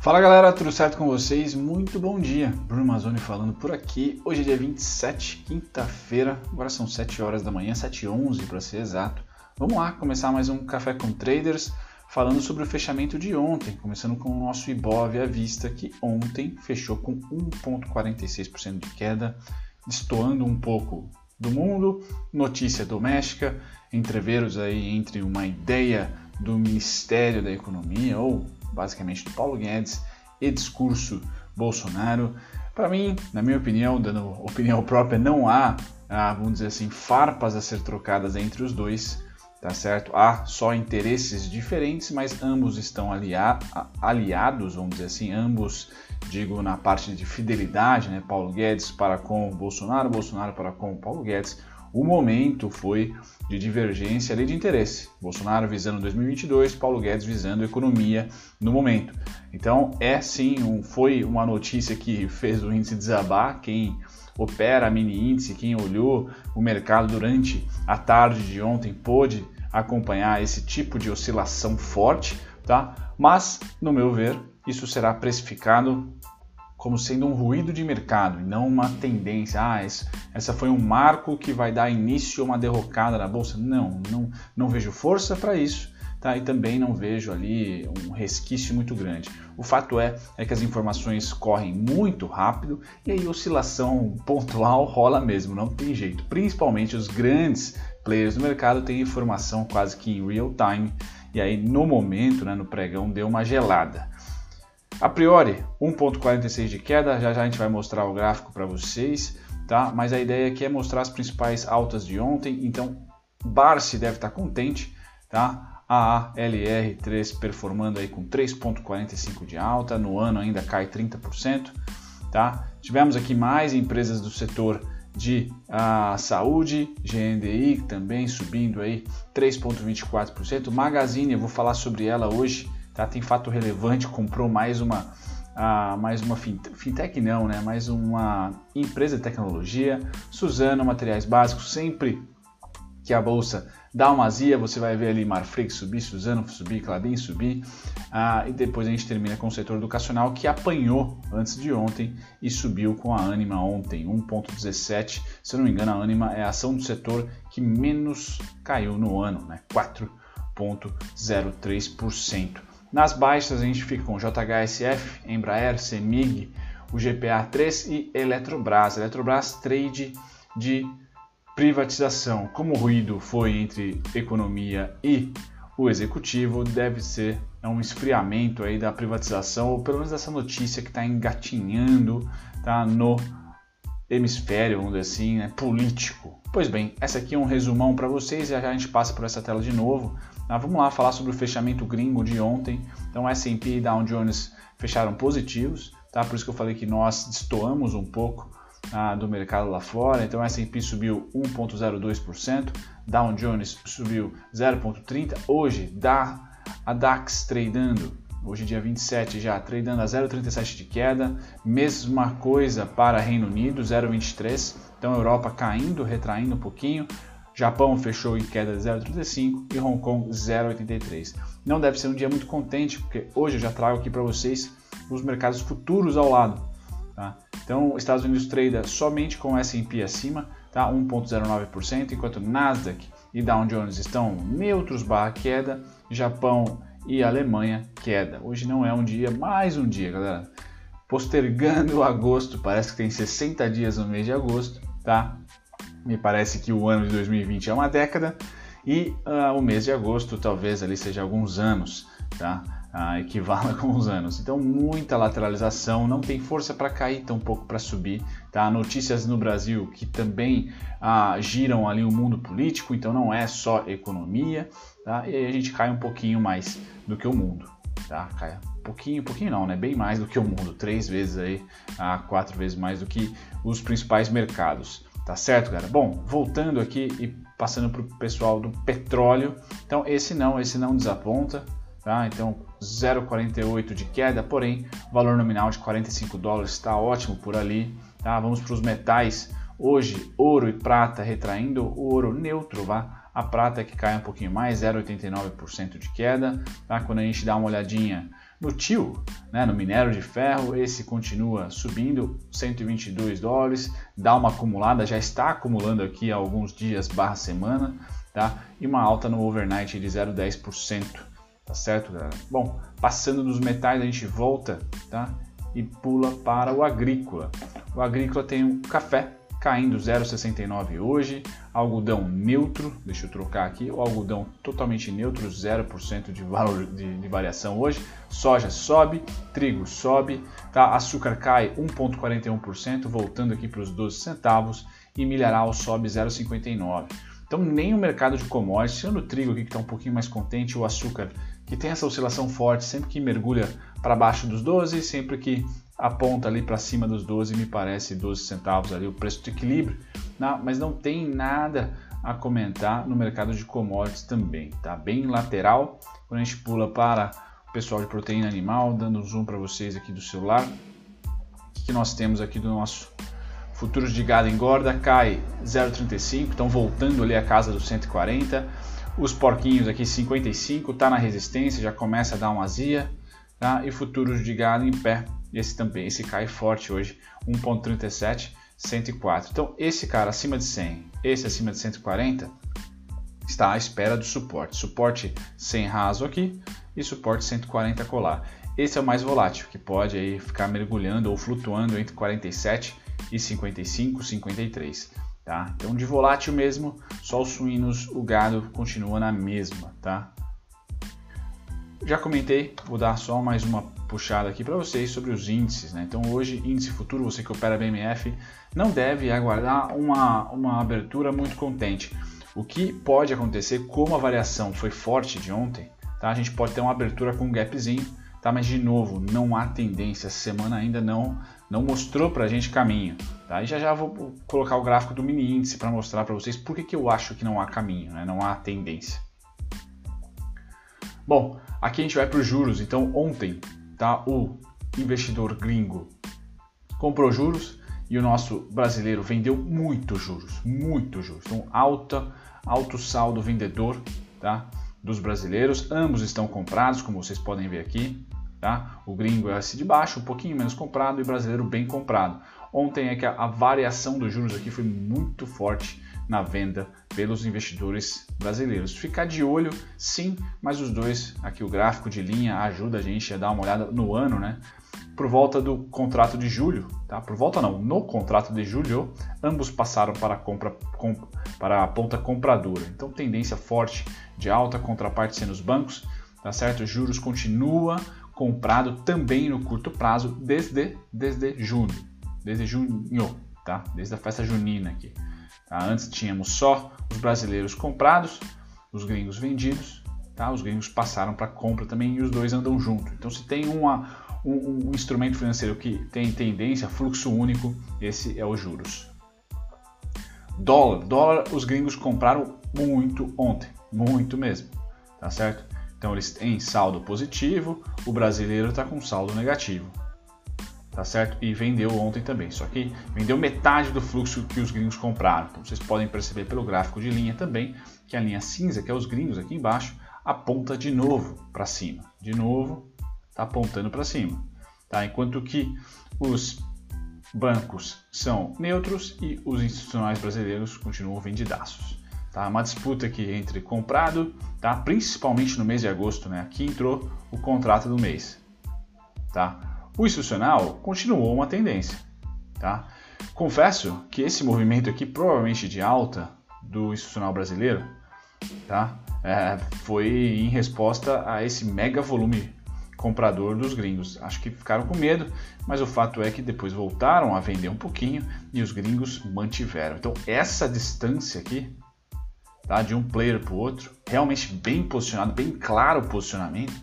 Fala galera, tudo certo com vocês? Muito bom dia. Bruno Mazzoni falando por aqui. Hoje é dia 27, quinta-feira. Agora são 7 horas da manhã, 7 e 11 para ser exato. Vamos lá começar mais um Café com Traders falando sobre o fechamento de ontem, começando com o nosso Ibov à vista que ontem fechou com 1.46% de queda, destoando um pouco do mundo, notícia doméstica, entreveros aí entre uma ideia do Ministério da Economia ou basicamente do Paulo Guedes e discurso Bolsonaro. Para mim, na minha opinião, dando opinião própria, não há, ah, vamos dizer assim, farpas a ser trocadas entre os dois, tá certo? Há só interesses diferentes, mas ambos estão alia aliados, vamos dizer assim, ambos, digo, na parte de fidelidade, né? Paulo Guedes para com Bolsonaro, Bolsonaro para com Paulo Guedes o momento foi de divergência ali de interesse. Bolsonaro visando 2022, Paulo Guedes visando economia no momento. Então é sim, um, foi uma notícia que fez o índice desabar. Quem opera a mini índice, quem olhou o mercado durante a tarde de ontem pôde acompanhar esse tipo de oscilação forte, tá? Mas, no meu ver, isso será precificado como sendo um ruído de mercado e não uma tendência. Ah, essa foi um marco que vai dar início a uma derrocada na bolsa. Não, não, não vejo força para isso. Tá? E também não vejo ali um resquício muito grande. O fato é, é que as informações correm muito rápido e aí oscilação pontual rola mesmo, não tem jeito. Principalmente os grandes players do mercado têm informação quase que em real time e aí no momento, né, no pregão, deu uma gelada. A priori, 1.46 de queda, já já a gente vai mostrar o gráfico para vocês, tá? Mas a ideia aqui é mostrar as principais altas de ontem, então Barsi deve estar contente, tá? A ALR3 performando aí com 3.45 de alta, no ano ainda cai 30%, tá? Tivemos aqui mais empresas do setor de a saúde, GNDI também subindo aí 3.24%, Magazine, eu vou falar sobre ela hoje, Tá? Tem fato relevante, comprou mais uma, ah, mais uma fintech não, né? Mais uma empresa de tecnologia, Suzano Materiais Básicos, sempre que a bolsa dá uma azia, você vai ver ali Marfrig subir, Suzano subir, Clabin subir, ah, e depois a gente termina com o setor educacional que apanhou antes de ontem e subiu com a Anima ontem, 1.17, se eu não me engano a Anima é a ação do setor que menos caiu no ano, né? 4.03%. Nas baixas a gente fica com JHSF, Embraer, Semig, o GPA3 e Eletrobras. Eletrobras trade de privatização. Como o ruído foi entre economia e o executivo, deve ser um esfriamento aí da privatização, ou pelo menos dessa notícia que está engatinhando tá, no hemisfério, vamos dizer assim, né, político. Pois bem, essa aqui é um resumão para vocês e já a gente passa por essa tela de novo. Ah, vamos lá falar sobre o fechamento gringo de ontem. Então, S&P e Dow Jones fecharam positivos, tá? Por isso que eu falei que nós destoamos um pouco ah, do mercado lá fora. Então, S&P subiu 1,02%, Dow Jones subiu 0,30%. Hoje, dá a DAX tradando Hoje, dia 27, já tradando a 0,37 de queda. Mesma coisa para Reino Unido, 0,23. Então, Europa caindo, retraindo um pouquinho. Japão fechou em queda de 0,35 e Hong Kong 0,83. Não deve ser um dia muito contente, porque hoje eu já trago aqui para vocês os mercados futuros ao lado. Tá? Então, Estados Unidos trade somente com S&P acima, tá? 1,09%, enquanto Nasdaq e Dow Jones estão neutros barra queda, Japão e Alemanha queda. Hoje não é um dia, mais um dia, galera. Postergando agosto, parece que tem 60 dias no mês de agosto, tá? Me parece que o ano de 2020 é uma década e uh, o mês de agosto talvez ali seja alguns anos, tá? Uh, equivala com os anos. Então, muita lateralização, não tem força para cair, tão pouco para subir. Tá? Notícias no Brasil que também uh, giram ali o mundo político, então não é só economia, tá? e aí a gente cai um pouquinho mais do que o mundo. Tá? Cai um pouquinho, pouquinho não, né? bem mais do que o mundo, três vezes aí, uh, quatro vezes mais do que os principais mercados. Tá certo, galera? Bom, voltando aqui e passando para o pessoal do petróleo. Então, esse não, esse não desaponta. Tá? Então, 0,48 de queda, porém, valor nominal de 45 dólares está ótimo por ali. Tá? Vamos para os metais. Hoje, ouro e prata retraindo, o ouro neutro, vá. A prata que cai um pouquinho mais, 0,89% de queda. Tá? Quando a gente dá uma olhadinha No TIL, né, no minério de ferro, esse continua subindo 122 dólares, dá uma acumulada, já está acumulando aqui há alguns dias barra semana, tá? E uma alta no overnight de 0,10%, tá certo, galera? Bom, passando dos metais, a gente volta, tá? E pula para o agrícola. O agrícola tem o café, caindo 0,69 hoje, algodão neutro, deixa eu trocar aqui, o algodão totalmente neutro, 0% de valor de, de, variação hoje, soja sobe, trigo sobe, tá? açúcar cai 1,41%, voltando aqui para os 12 centavos, e milharal sobe 0,59%. Então nem o mercado de commodities, sendo o trigo aqui que está um pouquinho mais contente, o açúcar que tem essa oscilação forte, sempre que mergulha para baixo dos 12, sempre que aponta ali para cima dos 12, me parece 12 centavos ali o preço de equilíbrio, não, mas não tem nada a comentar no mercado de commodities também, tá bem lateral. Quando a gente pula para o pessoal de proteína animal, dando um zoom para vocês aqui do celular, o que, que nós temos aqui do nosso futuros de gado engorda, cai 0,35, estão voltando ali a casa dos 140. Os porquinhos aqui 55, tá na resistência, já começa a dar uma azia, tá? E futuros de gado em pé esse também, esse cai forte hoje, 1.37, 104. Então, esse cara acima de 100, esse acima de 140, está à espera do suporte. Suporte 100 raso aqui e suporte 140 colar. Esse é o mais volátil, que pode aí ficar mergulhando ou flutuando entre 47 e 55, 53. Tá? Então, de volátil mesmo, só os suínos, o gado continua na mesma. Tá? Já comentei, vou dar só mais uma puxada aqui para vocês sobre os índices. Né? Então hoje, índice futuro, você que opera BMF, não deve aguardar uma, uma abertura muito contente. O que pode acontecer, como a variação foi forte de ontem, tá? a gente pode ter uma abertura com um gapzinho, tá? mas de novo, não há tendência, essa semana ainda não, não mostrou para a gente caminho. Tá? E já já vou colocar o gráfico do mini índice para mostrar para vocês por que, que eu acho que não há caminho, né? não há tendência. Bom, aqui a gente vai para os juros. Então, ontem, tá, o investidor gringo comprou juros e o nosso brasileiro vendeu muito juros, muito juros. Então, alta, alto saldo vendedor, tá, dos brasileiros. Ambos estão comprados, como vocês podem ver aqui, tá? O gringo é esse de baixo, um pouquinho menos comprado e o brasileiro bem comprado. Ontem é que a, a variação dos juros aqui foi muito forte na venda pelos investidores brasileiros. Ficar de olho, sim, mas os dois, aqui o gráfico de linha ajuda a gente a dar uma olhada no ano, né? Por volta do contrato de julho, tá? Por volta não, no contrato de julho, ambos passaram para a compra com, para a ponta compradora. Então tendência forte de alta contraparte sendo os bancos, tá certo? Juros continua comprado também no curto prazo desde desde junho, desde junho, tá? Desde a festa junina aqui. Tá? Antes tínhamos só os brasileiros comprados, os gringos vendidos, tá? os gringos passaram para compra também e os dois andam junto. Então, se tem uma, um, um instrumento financeiro que tem tendência, fluxo único, esse é os juros. Dólar, dólar, os gringos compraram muito ontem, muito mesmo, tá certo? Então eles têm saldo positivo, o brasileiro está com saldo negativo tá certo? E vendeu ontem também, só que vendeu metade do fluxo que os gringos compraram. Então vocês podem perceber pelo gráfico de linha também que a linha cinza, que é os gringos aqui embaixo, aponta de novo para cima. De novo, está apontando para cima. Tá? Enquanto que os bancos são neutros e os institucionais brasileiros continuam vendidaços. Tá? Uma disputa aqui entre comprado, tá? principalmente no mês de agosto. Né? Aqui entrou o contrato do mês. Tá? O institucional continuou uma tendência. Tá? Confesso que esse movimento aqui, provavelmente de alta do institucional brasileiro, tá? É, foi em resposta a esse mega volume comprador dos gringos. Acho que ficaram com medo, mas o fato é que depois voltaram a vender um pouquinho e os gringos mantiveram. Então essa distância aqui, tá, de um player para o outro, realmente bem posicionado, bem claro o posicionamento,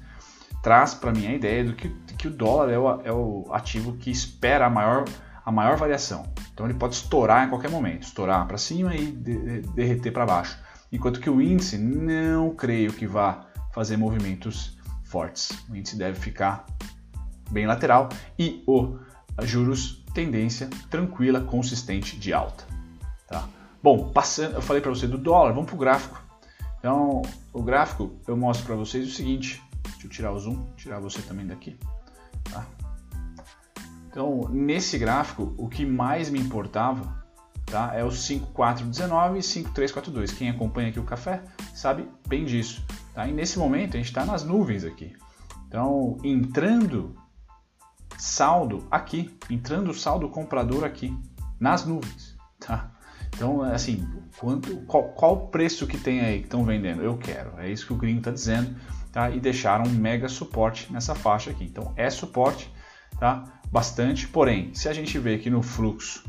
traz para mim a ideia do que, que o dólar é o, é o, ativo que espera a maior, a maior variação. Então ele pode estourar em qualquer momento, estourar para cima e de, de, derreter para baixo. Enquanto que o índice não creio que vá fazer movimentos fortes. O índice deve ficar bem lateral e o juros tendência tranquila, consistente de alta. Tá? Bom, passando, eu falei para você do dólar, vamos para o gráfico. Então, o gráfico eu mostro para vocês o seguinte: Deixa eu tirar o zoom, tirar você também daqui. Então, nesse gráfico, o que mais me importava tá, é o 5419 e 5342. Quem acompanha aqui o café sabe bem disso. Tá? E nesse momento a gente está nas nuvens aqui. Então, entrando saldo aqui, entrando saldo comprador aqui, nas nuvens. Tá? Então, assim, quanto, qual, qual preço que tem aí que estão vendendo? Eu quero. É isso que o gringo está dizendo. Tá? E deixaram um mega suporte nessa faixa aqui. Então, é suporte, tá? Bastante. Porém, se a gente vê aqui no fluxo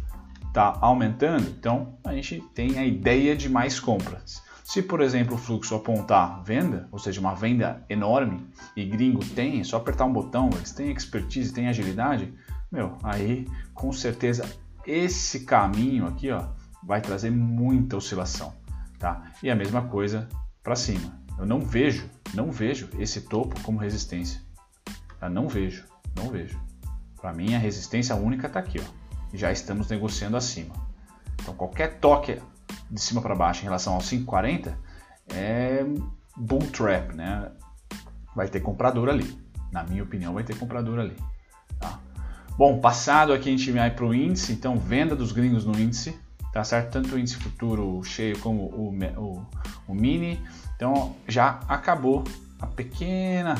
está aumentando, então a gente tem a ideia de mais compras. Se, por exemplo, o fluxo apontar venda, ou seja, uma venda enorme, e gringo tem, é só apertar um botão, eles têm expertise, têm agilidade, meu, aí com certeza esse caminho aqui ó, vai trazer muita oscilação. Tá? E a mesma coisa para cima. Eu não vejo, não vejo esse topo como resistência. Tá? Não vejo, não vejo. Para mim a resistência única está aqui, ó. Já estamos negociando acima. Então qualquer toque de cima para baixo em relação ao 5,40 é bull trap, né? Vai ter comprador ali. Na minha opinião, vai ter comprador ali. Tá? Bom, passado aqui a gente vai para o índice, então venda dos gringos no índice, tá certo? Tanto o índice futuro cheio como o, o, o mini. Então já acabou a pequena,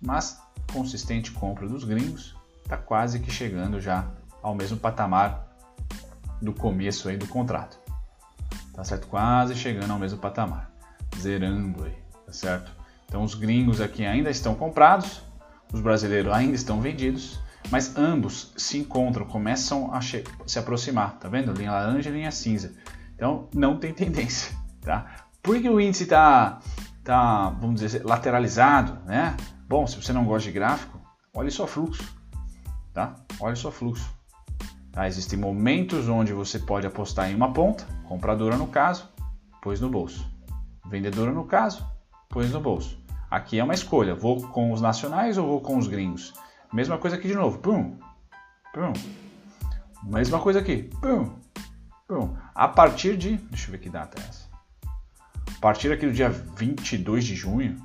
mas consistente compra dos gringos. Está quase que chegando já ao mesmo patamar do começo aí do contrato. Tá certo? Quase chegando ao mesmo patamar. Zerando aí, tá certo? Então os gringos aqui ainda estão comprados, os brasileiros ainda estão vendidos, mas ambos se encontram, começam a se aproximar, tá vendo? Linha laranja e linha cinza. Então não tem tendência, tá? Por que o índice está, tá, vamos dizer, lateralizado, né? Bom, se você não gosta de gráfico, olhe só fluxo, tá? Olhe só fluxo. Tá? Existem momentos onde você pode apostar em uma ponta, compradora no caso, pôs no bolso. Vendedora no caso, pôs no bolso. Aqui é uma escolha, vou com os nacionais ou vou com os gringos? Mesma coisa aqui de novo, pum, pum. Mesma coisa aqui, pum, pum. A partir de, deixa eu ver que data é essa. A partir aqui do dia 22 de junho,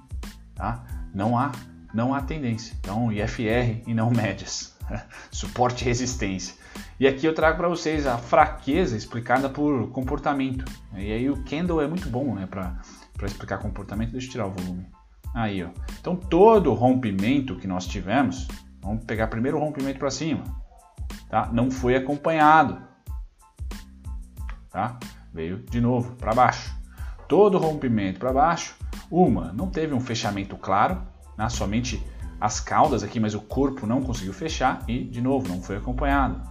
tá? Não há, não há tendência. Então, IFR e não médias. Suporte e resistência. E aqui eu trago para vocês a fraqueza explicada por comportamento. E aí o candle é muito bom né, para explicar comportamento. Deixa eu tirar o volume. Aí, ó. Então todo rompimento que nós tivemos, vamos pegar primeiro o rompimento para cima, tá? Não foi acompanhado, tá? Veio de novo para baixo. Todo rompimento para baixo, uma, não teve um fechamento claro, né? somente as caudas aqui, mas o corpo não conseguiu fechar e de novo não foi acompanhado.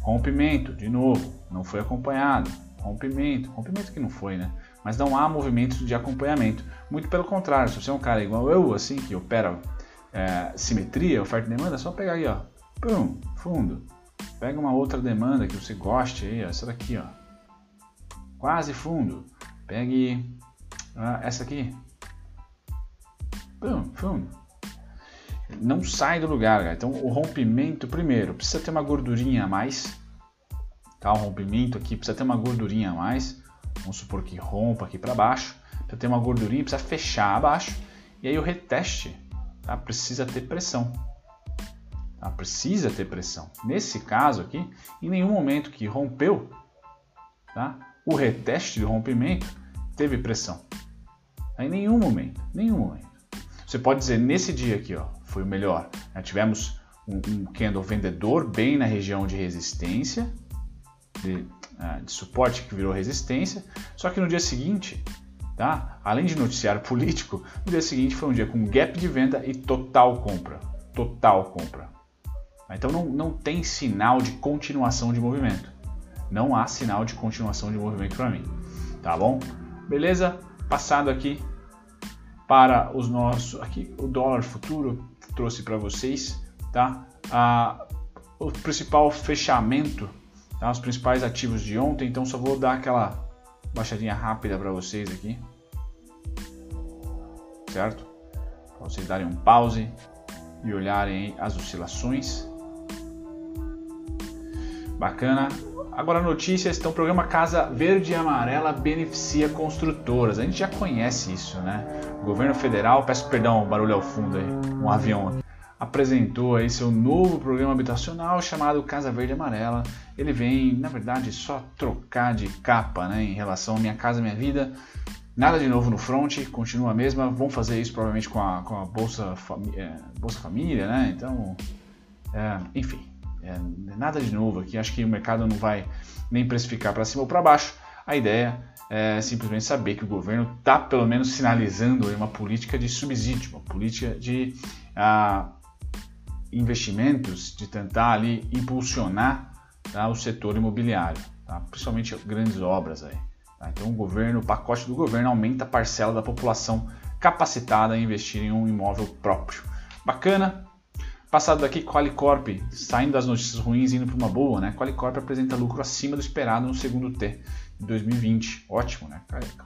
Rompimento, de novo, não foi acompanhado. Rompimento, rompimento que não foi, né? Mas não há movimento de acompanhamento. Muito pelo contrário, se você é um cara igual eu, assim, que opera é, simetria, oferta e demanda, é só pegar aí, ó. Pum, fundo. Pega uma outra demanda que você goste aí, ó, essa daqui, ó. Quase fundo. Pegue ah, essa aqui. Pum, fundo não sai do lugar. Então, o rompimento, primeiro, precisa ter uma gordurinha a mais. Tá? O rompimento aqui precisa ter uma gordurinha a mais. Vamos supor que rompa aqui para baixo. Precisa ter uma gordurinha, precisa fechar abaixo. E aí o reteste tá? precisa ter pressão. Tá? Precisa ter pressão. Nesse caso aqui, em nenhum momento que rompeu, tá? o reteste do rompimento teve pressão. Em nenhum momento, nenhum momento. Você pode dizer nesse dia aqui, ó, foi o melhor. Né? Tivemos um, um, candle vendedor bem na região de resistência, de, uh, de, suporte que virou resistência, só que no dia seguinte, tá? além de noticiário político, no dia seguinte foi um dia com gap de venda e total compra. Total compra. Então não, não tem sinal de continuação de movimento. Não há sinal de continuação de movimento para mim. Tá bom? Beleza? Passado aqui para os nossos aqui o dólar futuro trouxe para vocês, tá? Ah, o principal fechamento, tá? os principais ativos de ontem, então só vou dar aquela baixadinha rápida para vocês aqui, certo? Para vocês darem um pause e olharem as oscilações. Bacana. Agora notícias, então o programa Casa Verde e Amarela beneficia construtoras. A gente já conhece isso, né? O governo federal, peço perdão, barulho ao fundo aí, um avião apresentou aí seu novo programa habitacional chamado Casa Verde e Amarela. Ele vem, na verdade, só trocar de capa, né, em relação à Minha Casa Minha Vida. Nada de novo no front, continua a mesma. Vão fazer isso provavelmente com a, com a Bolsa, Fami é, Bolsa Família, né? Então, é, enfim, é, nada de novo aqui. Acho que o mercado não vai nem precificar para cima ou para baixo. A ideia é simplesmente saber que o governo está pelo menos sinalizando uma política de subsídio, uma política de ah, investimentos, de tentar ali impulsionar tá, o setor imobiliário, tá? principalmente grandes obras aí. Tá? Então o governo, o pacote do governo aumenta a parcela da população capacitada a investir em um imóvel próprio. Bacana, Passado daqui, Qualicorp, saindo das notícias ruins e indo para uma boa, né? Qualicorp apresenta lucro acima do esperado no segundo T de 2020. Ótimo, né?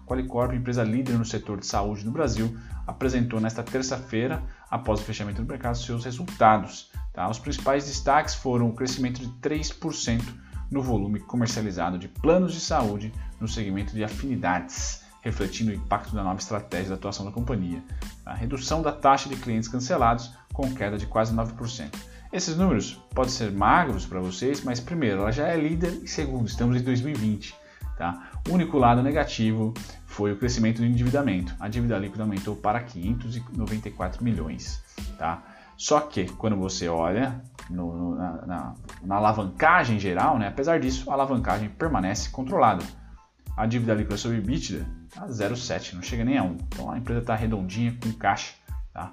Qualicorp, empresa líder no setor de saúde no Brasil, apresentou nesta terça-feira, após o fechamento do mercado, seus resultados. Tá? Os principais destaques foram o crescimento de 3% no volume comercializado de planos de saúde no segmento de afinidades refletindo o impacto da nova estratégia de atuação da companhia. A redução da taxa de clientes cancelados com queda de quase 9%. Esses números podem ser magros para vocês, mas primeiro, ela já é líder e segundo, estamos em 2020. Tá? O único lado negativo foi o crescimento do endividamento. A dívida líquida aumentou para 594 milhões. Tá? Só que quando você olha no, no, na, na, na, alavancagem geral, né, apesar disso, a alavancagem permanece controlada. A dívida líquida sobre EBITDA está 0,7, não chega nem a 1. Então a empresa está redondinha com caixa. Tá?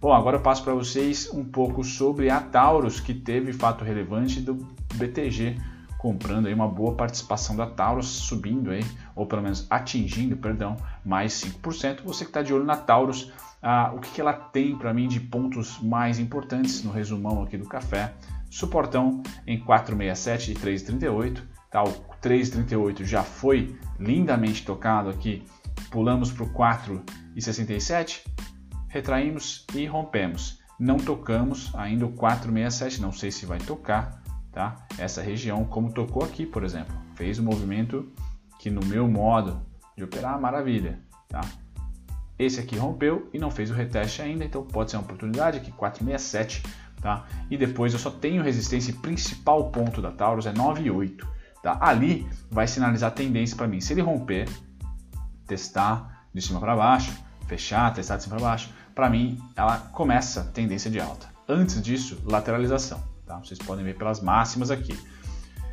Bom, agora eu passo para vocês um pouco sobre a Taurus, que teve fato relevante do BTG comprando aí uma boa participação da Taurus, subindo aí, ou pelo menos atingindo, perdão, mais 5%. Você que está de olho na Taurus, ah, o que, que ela tem para mim de pontos mais importantes no resumão aqui do café? Suportão em 467 e 338, tá? O 338 já foi lindamente tocado aqui, pulamos para o 4,67 retraímos e rompemos. Não tocamos ainda o 467, não sei se vai tocar, tá? Essa região, como tocou aqui, por exemplo, fez um movimento que no meu modo de operar, maravilha, tá? Esse aqui rompeu e não fez o reteste ainda, então pode ser uma oportunidade aqui, 467, tá? E depois eu só tenho resistência e principal ponto da Taurus é 98, tá? Ali vai sinalizar tendência para mim. Se ele romper, testar de cima para baixo, fechar, testar de cima para baixo, para mim, ela começa tendência de alta. Antes disso, lateralização. Tá? Vocês podem ver pelas máximas aqui.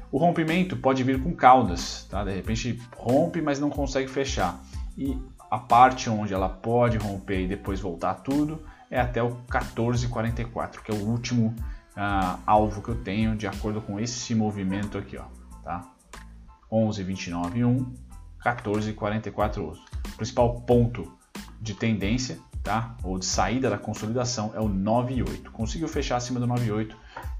O rompimento pode vir com caudas, tá? de repente rompe, mas não consegue fechar. E a parte onde ela pode romper e depois voltar tudo é até o 14,44, que é o último uh, alvo que eu tenho de acordo com esse movimento aqui. Ó, tá? 11,29,1, 14,44. O principal ponto de tendência tá? ou de saída da consolidação é o 9,8. Conseguiu fechar acima do 9,8,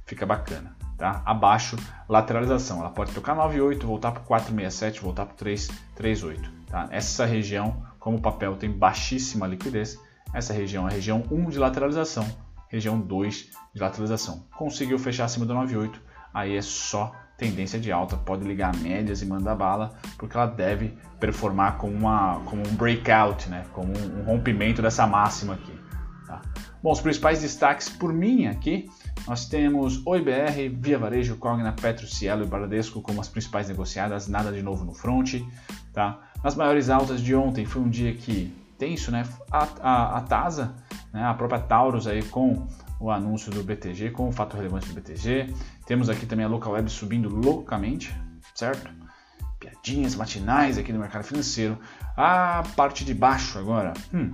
fica bacana. Tá? Abaixo, lateralização. Ela pode tocar 9,8, voltar para 4,67, voltar para 3,38. Tá? Essa região, como o papel tem baixíssima liquidez, essa região é a região 1 de lateralização, região 2 de lateralização. Conseguiu fechar acima do 9,8, aí é só tendência de alta, pode ligar médias e mandar bala, porque ela deve performar como, uma, como um breakout, né? como um, rompimento dessa máxima aqui. Tá? Bom, os principais destaques por mim aqui, nós temos OIBR, Via Varejo, Cogna, Petro, Cielo e Bradesco como as principais negociadas, nada de novo no front. Tá? Nas maiores altas de ontem foi um dia que tenso, né? A, a, a TASA, né? a própria Taurus aí com o anúncio do BTG, com o fato relevante do BTG. Temos aqui também a local web subindo loucamente, certo? Piadinhas matinais aqui no mercado financeiro. A parte de baixo agora. Hum.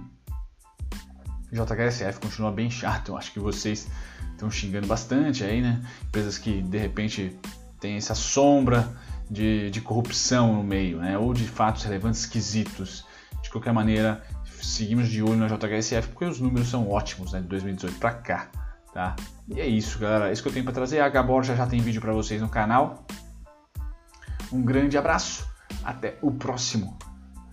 JHSF continua bem chato. Eu acho que vocês estão xingando bastante aí, né? Empresas que de repente têm essa sombra de, de corrupção no meio, né? Ou de fatos relevantes esquisitos. De qualquer maneira, seguimos de olho na JHSF porque os números são ótimos, né? De 2018 para cá. Tá? E é isso, galera. É isso que eu tenho para trazer. A Gaborja já tem vídeo para vocês no canal. Um grande abraço. Até o próximo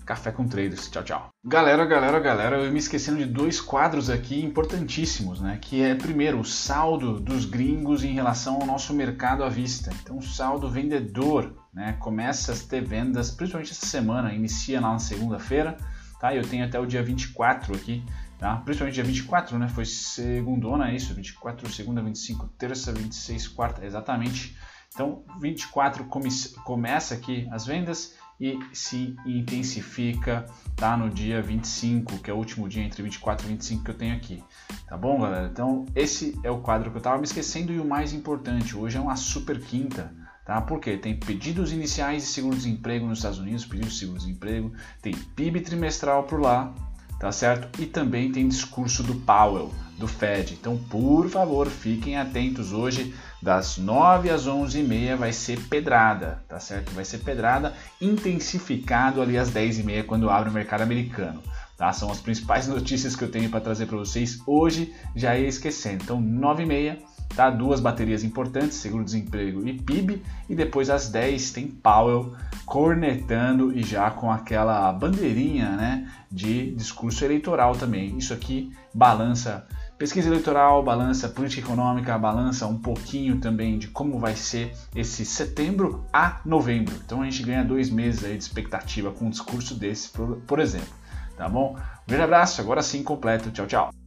Café com Traders. Tchau, tchau. Galera, galera, galera, eu me esquecendo de dois quadros aqui importantíssimos, né? Que é, primeiro, o saldo dos gringos em relação ao nosso mercado à vista. Então, o saldo vendedor, né? Começa a ter vendas, principalmente essa semana, inicia lá na segunda-feira, tá? Eu tenho até o dia 24 aqui, tá? Principalmente dia 24, né? Foi segundona, é isso? 24, segunda, 25, terça, 26, quarta, exatamente. Então, 24 come começa aqui as vendas e se intensifica tá no dia 25, que é o último dia entre 24 e 25 que eu tenho aqui. Tá bom, galera? Então, esse é o quadro que eu estava me esquecendo e o mais importante, hoje é uma super quinta. Tá? Porque tem pedidos iniciais de seguro-desemprego nos Estados Unidos, pedidos de seguro-desemprego, tem PIB trimestral por lá, tá certo? E também tem discurso do Powell, do Fed. Então, por favor, fiquem atentos hoje, das 9 às 11h30 vai ser pedrada, tá certo? Vai ser pedrada, intensificado ali às 10h30 quando abre o mercado americano. Tá? São as principais notícias que eu tenho para trazer para vocês hoje, já ia esquecendo. Então, 9h30 tá? Duas baterias importantes, seguro-desemprego e PIB, e depois às 10 tem Powell cornetando e já com aquela bandeirinha, né, de discurso eleitoral também. Isso aqui balança pesquisa eleitoral, balança política econômica, balança um pouquinho também de como vai ser esse setembro a novembro. Então a gente ganha dois meses aí de expectativa com um discurso desse, por, por exemplo. Tá bom? Um grande abraço, agora sim completo. Tchau, tchau.